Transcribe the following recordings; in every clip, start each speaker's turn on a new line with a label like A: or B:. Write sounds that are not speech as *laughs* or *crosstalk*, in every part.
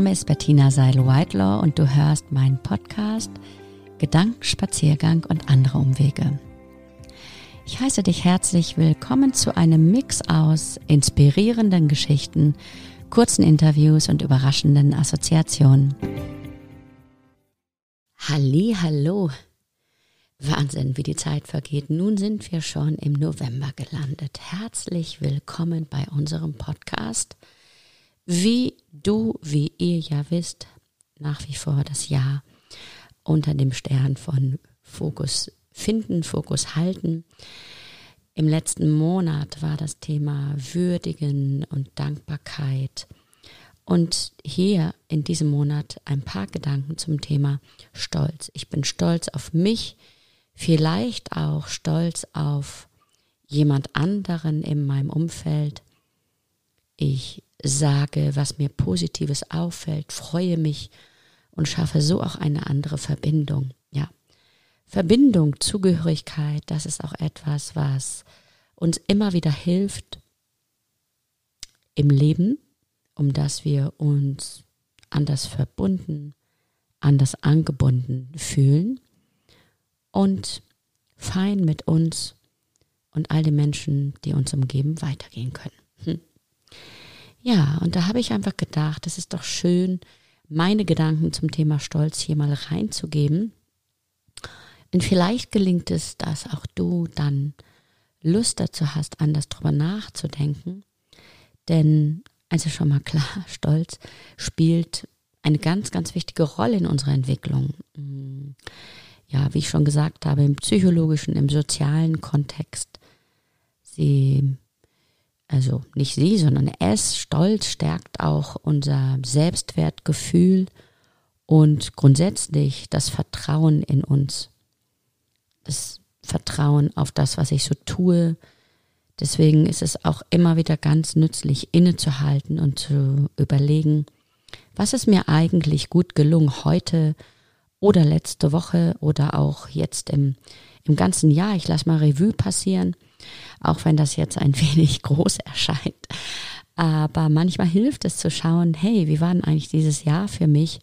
A: Name ist Bettina Seil-Whitelaw und du hörst meinen Podcast Gedankenspaziergang und andere Umwege. Ich heiße dich herzlich willkommen zu einem Mix aus inspirierenden Geschichten, kurzen Interviews und überraschenden Assoziationen. Halli, hallo. Wahnsinn, wie die Zeit vergeht. Nun sind wir schon im November gelandet. Herzlich willkommen bei unserem Podcast wie du, wie ihr ja wisst, nach wie vor das Jahr unter dem Stern von Fokus finden, Fokus halten. Im letzten Monat war das Thema Würdigen und Dankbarkeit. Und hier in diesem Monat ein paar Gedanken zum Thema Stolz. Ich bin stolz auf mich, vielleicht auch stolz auf jemand anderen in meinem Umfeld. Ich sage, was mir Positives auffällt, freue mich und schaffe so auch eine andere Verbindung. Ja. Verbindung, Zugehörigkeit, das ist auch etwas, was uns immer wieder hilft im Leben, um dass wir uns anders verbunden, anders angebunden fühlen und fein mit uns und all den Menschen, die uns umgeben, weitergehen können. Ja, und da habe ich einfach gedacht, es ist doch schön, meine Gedanken zum Thema Stolz hier mal reinzugeben. Und vielleicht gelingt es, dass auch du dann Lust dazu hast, anders drüber nachzudenken. Denn, also schon mal klar, *laughs* Stolz spielt eine ganz, ganz wichtige Rolle in unserer Entwicklung. Ja, wie ich schon gesagt habe, im psychologischen, im sozialen Kontext. Sie also nicht sie, sondern es, Stolz stärkt auch unser Selbstwertgefühl und grundsätzlich das Vertrauen in uns. Das Vertrauen auf das, was ich so tue. Deswegen ist es auch immer wieder ganz nützlich, innezuhalten und zu überlegen, was ist mir eigentlich gut gelungen heute oder letzte Woche oder auch jetzt im, im ganzen Jahr. Ich lasse mal Revue passieren auch wenn das jetzt ein *laughs* wenig groß erscheint. Aber manchmal hilft es zu schauen, hey, wie war denn eigentlich dieses Jahr für mich?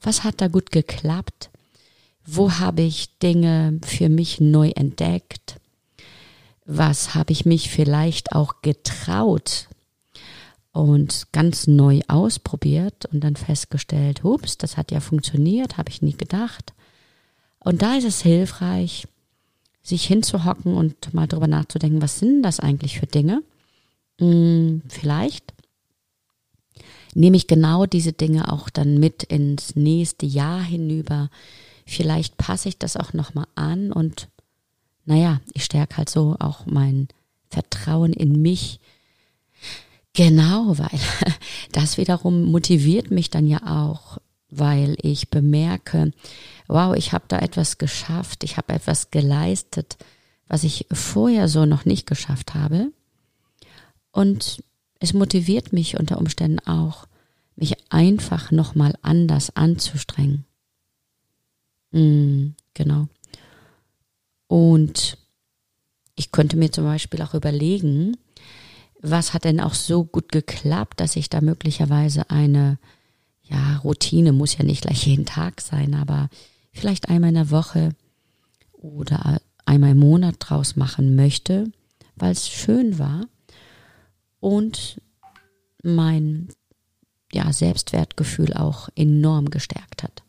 A: Was hat da gut geklappt? Wo habe ich Dinge für mich neu entdeckt? Was habe ich mich vielleicht auch getraut und ganz neu ausprobiert und dann festgestellt, hups, das hat ja funktioniert, habe ich nie gedacht. Und da ist es hilfreich, sich hinzuhocken und mal drüber nachzudenken, was sind das eigentlich für Dinge? Hm, vielleicht nehme ich genau diese Dinge auch dann mit ins nächste Jahr hinüber. Vielleicht passe ich das auch nochmal an und naja, ich stärke halt so auch mein Vertrauen in mich. Genau, weil *laughs* das wiederum motiviert mich dann ja auch, weil ich bemerke, wow, ich habe da etwas geschafft, ich habe etwas geleistet, was ich vorher so noch nicht geschafft habe. Und es motiviert mich unter Umständen auch, mich einfach nochmal anders anzustrengen. Mm, genau. Und ich könnte mir zum Beispiel auch überlegen, was hat denn auch so gut geklappt, dass ich da möglicherweise eine, ja, Routine muss ja nicht gleich jeden Tag sein, aber vielleicht einmal in der Woche oder einmal im Monat draus machen möchte, weil es schön war und mein ja, Selbstwertgefühl auch enorm gestärkt hat.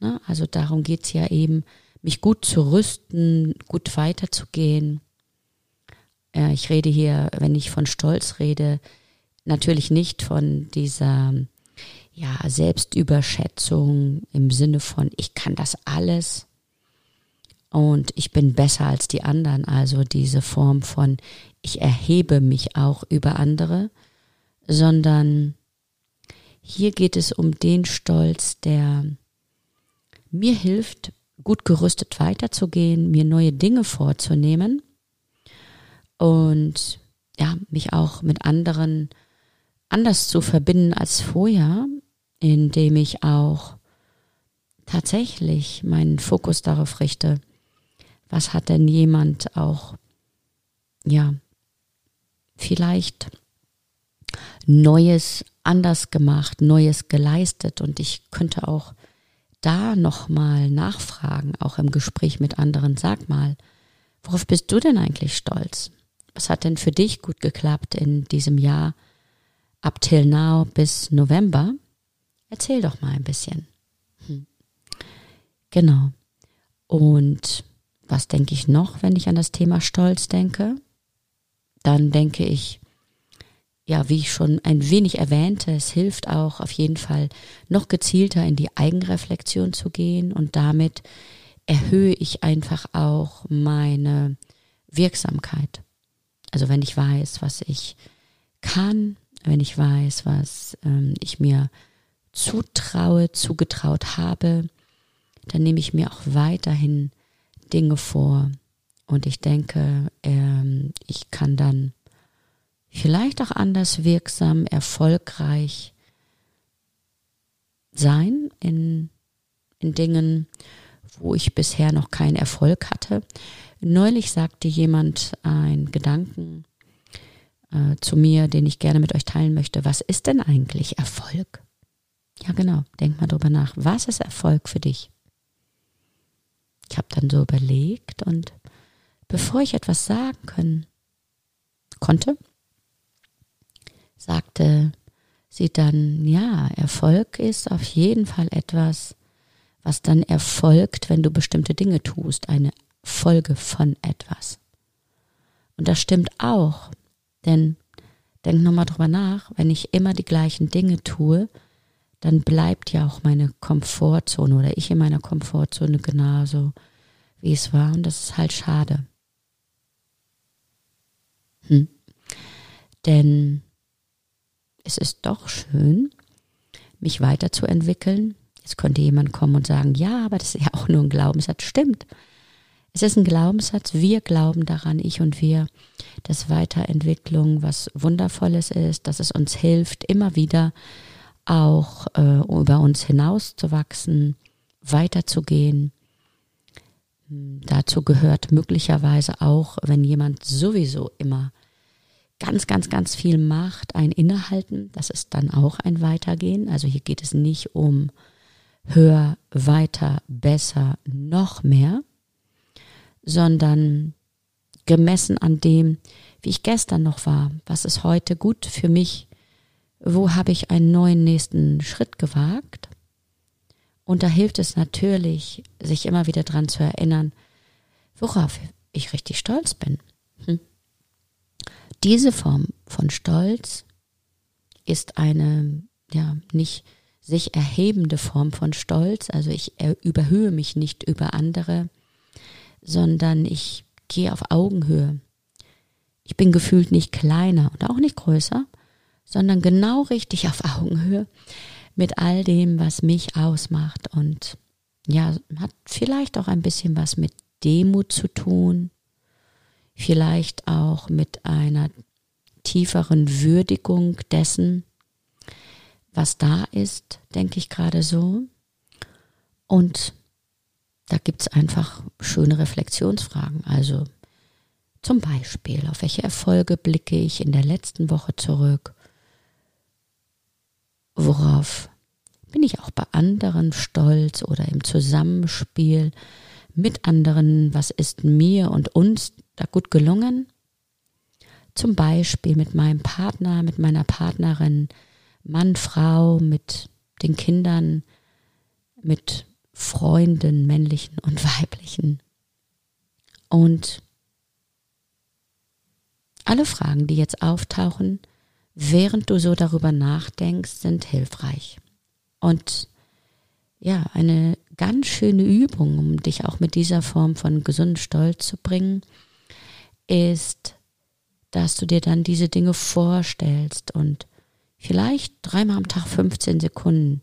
A: Ne? Also darum geht es ja eben, mich gut zu rüsten, gut weiterzugehen. Äh, ich rede hier, wenn ich von Stolz rede, natürlich nicht von dieser ja, Selbstüberschätzung im Sinne von, ich kann das alles und ich bin besser als die anderen. Also diese Form von, ich erhebe mich auch über andere, sondern hier geht es um den Stolz, der mir hilft, gut gerüstet weiterzugehen, mir neue Dinge vorzunehmen und ja, mich auch mit anderen anders zu verbinden als vorher indem ich auch tatsächlich meinen Fokus darauf richte, was hat denn jemand auch, ja, vielleicht Neues anders gemacht, Neues geleistet und ich könnte auch da nochmal nachfragen, auch im Gespräch mit anderen. Sag mal, worauf bist du denn eigentlich stolz? Was hat denn für dich gut geklappt in diesem Jahr ab till now bis November? Erzähl doch mal ein bisschen. Hm. Genau. Und was denke ich noch, wenn ich an das Thema Stolz denke? Dann denke ich, ja, wie ich schon ein wenig erwähnte, es hilft auch auf jeden Fall noch gezielter in die Eigenreflexion zu gehen und damit erhöhe ich einfach auch meine Wirksamkeit. Also wenn ich weiß, was ich kann, wenn ich weiß, was ähm, ich mir zutraue, zugetraut habe, dann nehme ich mir auch weiterhin Dinge vor und ich denke, ähm, ich kann dann vielleicht auch anders wirksam, erfolgreich sein in, in Dingen, wo ich bisher noch keinen Erfolg hatte. Neulich sagte jemand einen Gedanken äh, zu mir, den ich gerne mit euch teilen möchte. Was ist denn eigentlich Erfolg? Ja, genau. Denk mal drüber nach. Was ist Erfolg für dich? Ich habe dann so überlegt und bevor ich etwas sagen können, konnte, sagte sie dann, ja, Erfolg ist auf jeden Fall etwas, was dann erfolgt, wenn du bestimmte Dinge tust, eine Folge von etwas. Und das stimmt auch, denn denk nochmal drüber nach, wenn ich immer die gleichen Dinge tue, dann bleibt ja auch meine Komfortzone oder ich in meiner Komfortzone genauso, wie es war. Und das ist halt schade. Hm. Denn es ist doch schön, mich weiterzuentwickeln. Jetzt könnte jemand kommen und sagen, ja, aber das ist ja auch nur ein Glaubenssatz. Stimmt. Es ist ein Glaubenssatz. Wir glauben daran, ich und wir, dass Weiterentwicklung was Wundervolles ist, dass es uns hilft, immer wieder auch äh, über uns hinauszuwachsen, weiterzugehen. Dazu gehört möglicherweise auch, wenn jemand sowieso immer ganz, ganz, ganz viel macht, ein Innehalten, das ist dann auch ein Weitergehen. Also hier geht es nicht um höher, weiter, besser, noch mehr, sondern gemessen an dem, wie ich gestern noch war, was ist heute gut für mich, wo habe ich einen neuen nächsten Schritt gewagt. Und da hilft es natürlich, sich immer wieder dran zu erinnern, worauf ich richtig stolz bin. Hm? Diese Form von Stolz ist eine, ja, nicht sich erhebende Form von Stolz. Also ich überhöhe mich nicht über andere, sondern ich gehe auf Augenhöhe. Ich bin gefühlt nicht kleiner und auch nicht größer, sondern genau richtig auf Augenhöhe mit all dem, was mich ausmacht. Und ja, hat vielleicht auch ein bisschen was mit Demut zu tun, vielleicht auch mit einer tieferen Würdigung dessen, was da ist, denke ich gerade so. Und da gibt es einfach schöne Reflexionsfragen. Also zum Beispiel, auf welche Erfolge blicke ich in der letzten Woche zurück? Worauf bin ich auch bei anderen stolz oder im Zusammenspiel mit anderen? Was ist mir und uns da gut gelungen? Zum Beispiel mit meinem Partner, mit meiner Partnerin, Mann, Frau, mit den Kindern, mit Freunden, männlichen und weiblichen. Und alle Fragen, die jetzt auftauchen, während du so darüber nachdenkst, sind hilfreich. Und ja, eine ganz schöne Übung, um dich auch mit dieser Form von gesunden Stolz zu bringen, ist, dass du dir dann diese Dinge vorstellst und vielleicht dreimal am Tag 15 Sekunden,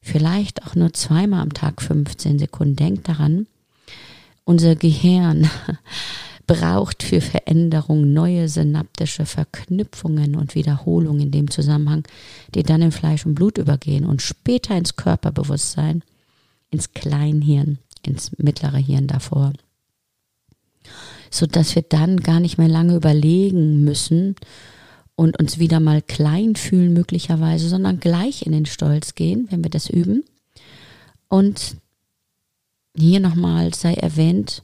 A: vielleicht auch nur zweimal am Tag 15 Sekunden. Denk daran, unser Gehirn braucht für Veränderung neue synaptische Verknüpfungen und Wiederholungen in dem Zusammenhang, die dann in Fleisch und Blut übergehen und später ins Körperbewusstsein, ins Kleinhirn, ins mittlere Hirn davor. So dass wir dann gar nicht mehr lange überlegen müssen und uns wieder mal klein fühlen möglicherweise, sondern gleich in den Stolz gehen, wenn wir das üben. Und hier nochmal sei erwähnt,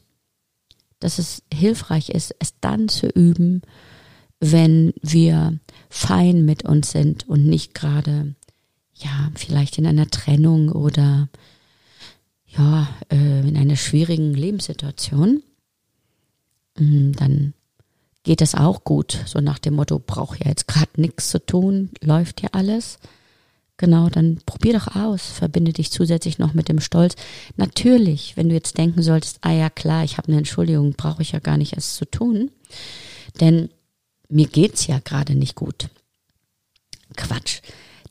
A: dass es hilfreich ist, es dann zu üben, wenn wir fein mit uns sind und nicht gerade, ja, vielleicht in einer Trennung oder ja, äh, in einer schwierigen Lebenssituation. Mm, dann geht das auch gut. So nach dem Motto, braucht ja jetzt gerade nichts zu tun, läuft ja alles. Genau, dann probier doch aus, verbinde dich zusätzlich noch mit dem Stolz. Natürlich, wenn du jetzt denken solltest, ah ja klar, ich habe eine Entschuldigung, brauche ich ja gar nicht erst zu tun, denn mir geht's ja gerade nicht gut. Quatsch.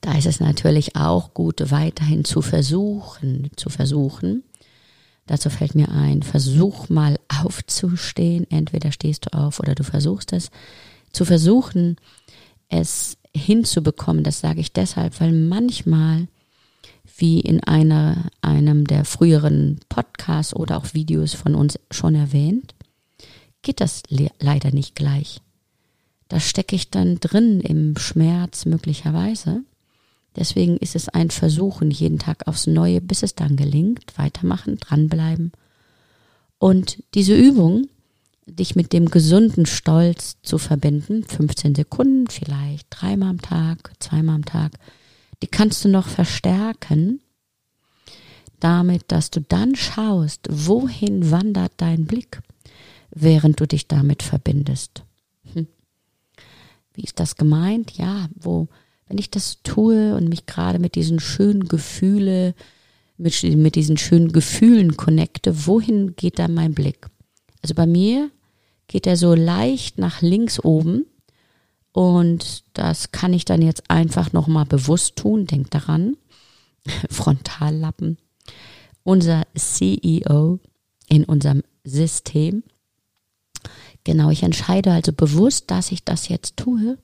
A: Da ist es natürlich auch gut, weiterhin zu versuchen, zu versuchen. Dazu fällt mir ein, versuch mal aufzustehen. Entweder stehst du auf oder du versuchst es. Zu versuchen, es hinzubekommen, das sage ich deshalb, weil manchmal, wie in einer, einem der früheren Podcasts oder auch Videos von uns schon erwähnt, geht das le leider nicht gleich. Da stecke ich dann drin im Schmerz möglicherweise. Deswegen ist es ein Versuchen jeden Tag aufs Neue, bis es dann gelingt. Weitermachen, dranbleiben. Und diese Übung, dich mit dem gesunden Stolz zu verbinden, 15 Sekunden, vielleicht dreimal am Tag, zweimal am Tag, die kannst du noch verstärken, damit, dass du dann schaust, wohin wandert dein Blick, während du dich damit verbindest. Hm. Wie ist das gemeint? Ja, wo, wenn ich das tue und mich gerade mit diesen schönen Gefühle, mit, mit diesen schönen Gefühlen connecte, wohin geht da mein Blick? Also bei mir geht er so leicht nach links oben und das kann ich dann jetzt einfach nochmal bewusst tun. Denk daran, *laughs* Frontallappen, unser CEO in unserem System. Genau, ich entscheide also bewusst, dass ich das jetzt tue,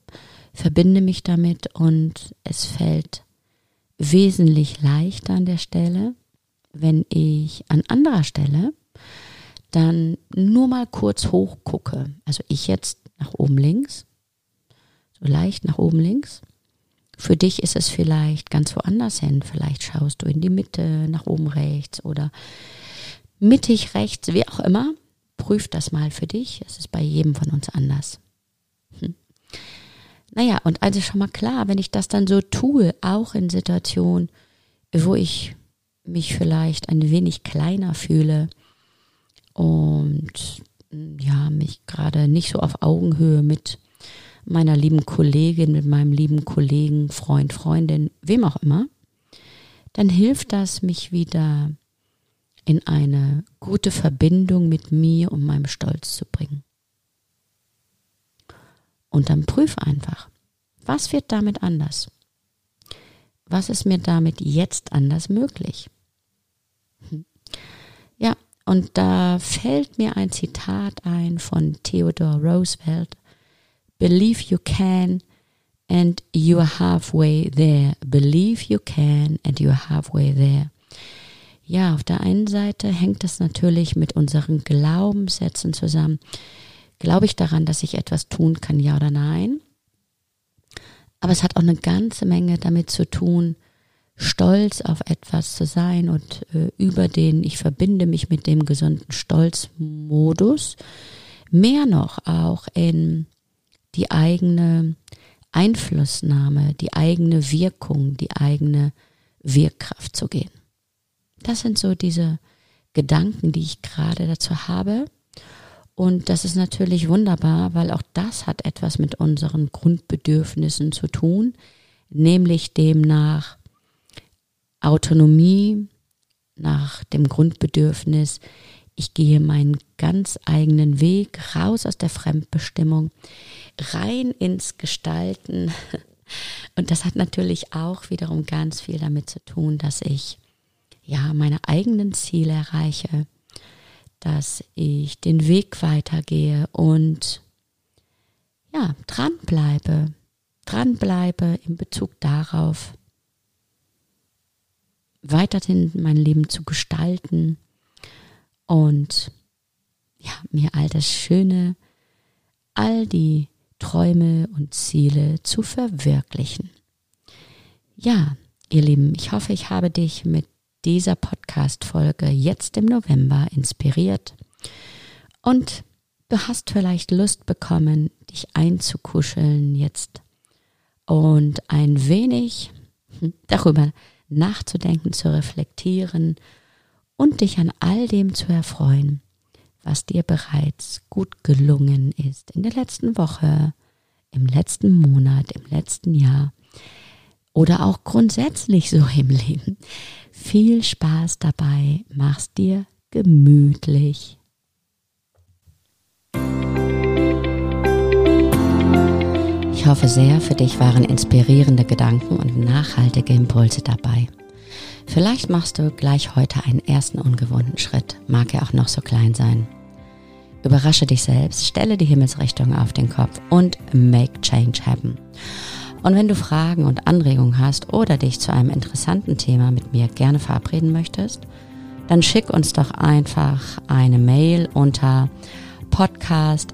A: verbinde mich damit und es fällt wesentlich leichter an der Stelle, wenn ich an anderer Stelle dann nur mal kurz hoch gucke. Also ich jetzt nach oben links, so leicht nach oben links. Für dich ist es vielleicht ganz woanders hin. Vielleicht schaust du in die Mitte, nach oben rechts oder mittig rechts, wie auch immer. Prüf das mal für dich. Es ist bei jedem von uns anders. Hm. Naja, und also schon mal klar, wenn ich das dann so tue, auch in Situationen, wo ich mich vielleicht ein wenig kleiner fühle, und ja, mich gerade nicht so auf Augenhöhe mit meiner lieben Kollegin, mit meinem lieben Kollegen, Freund, Freundin, wem auch immer, dann hilft das, mich wieder in eine gute Verbindung mit mir und meinem Stolz zu bringen. Und dann prüf einfach, was wird damit anders? Was ist mir damit jetzt anders möglich? Und da fällt mir ein Zitat ein von Theodore Roosevelt. Believe you can and you are halfway there. Believe you can and you are halfway there. Ja, auf der einen Seite hängt das natürlich mit unseren Glaubenssätzen zusammen. Glaube ich daran, dass ich etwas tun kann, ja oder nein? Aber es hat auch eine ganze Menge damit zu tun, stolz auf etwas zu sein und äh, über den, ich verbinde mich mit dem gesunden Stolzmodus, mehr noch auch in die eigene Einflussnahme, die eigene Wirkung, die eigene Wirkkraft zu gehen. Das sind so diese Gedanken, die ich gerade dazu habe. Und das ist natürlich wunderbar, weil auch das hat etwas mit unseren Grundbedürfnissen zu tun, nämlich demnach Autonomie, nach dem Grundbedürfnis, ich gehe meinen ganz eigenen Weg raus aus der Fremdbestimmung, rein ins Gestalten. *laughs* Und das hat natürlich auch wiederum ganz viel damit zu tun, dass ich ja meine eigenen Ziele erreiche, dass ich den Weg weitergehe und ja, dranbleibe, dranbleibe in Bezug darauf, weiterhin mein Leben zu gestalten und ja, mir all das Schöne, all die Träume und Ziele zu verwirklichen. Ja, ihr Lieben, ich hoffe, ich habe dich mit dieser Podcast-Folge jetzt im November inspiriert und du hast vielleicht Lust bekommen, dich einzukuscheln jetzt und ein wenig darüber nachzudenken, zu reflektieren und dich an all dem zu erfreuen, was dir bereits gut gelungen ist in der letzten Woche, im letzten Monat, im letzten Jahr oder auch grundsätzlich so im Leben. Viel Spaß dabei, mach's dir gemütlich. Ich hoffe sehr, für dich waren inspirierende Gedanken und nachhaltige Impulse dabei. Vielleicht machst du gleich heute einen ersten ungewohnten Schritt, mag er auch noch so klein sein. Überrasche dich selbst, stelle die Himmelsrichtung auf den Kopf und make change happen. Und wenn du Fragen und Anregungen hast oder dich zu einem interessanten Thema mit mir gerne verabreden möchtest, dann schick uns doch einfach eine Mail unter podcast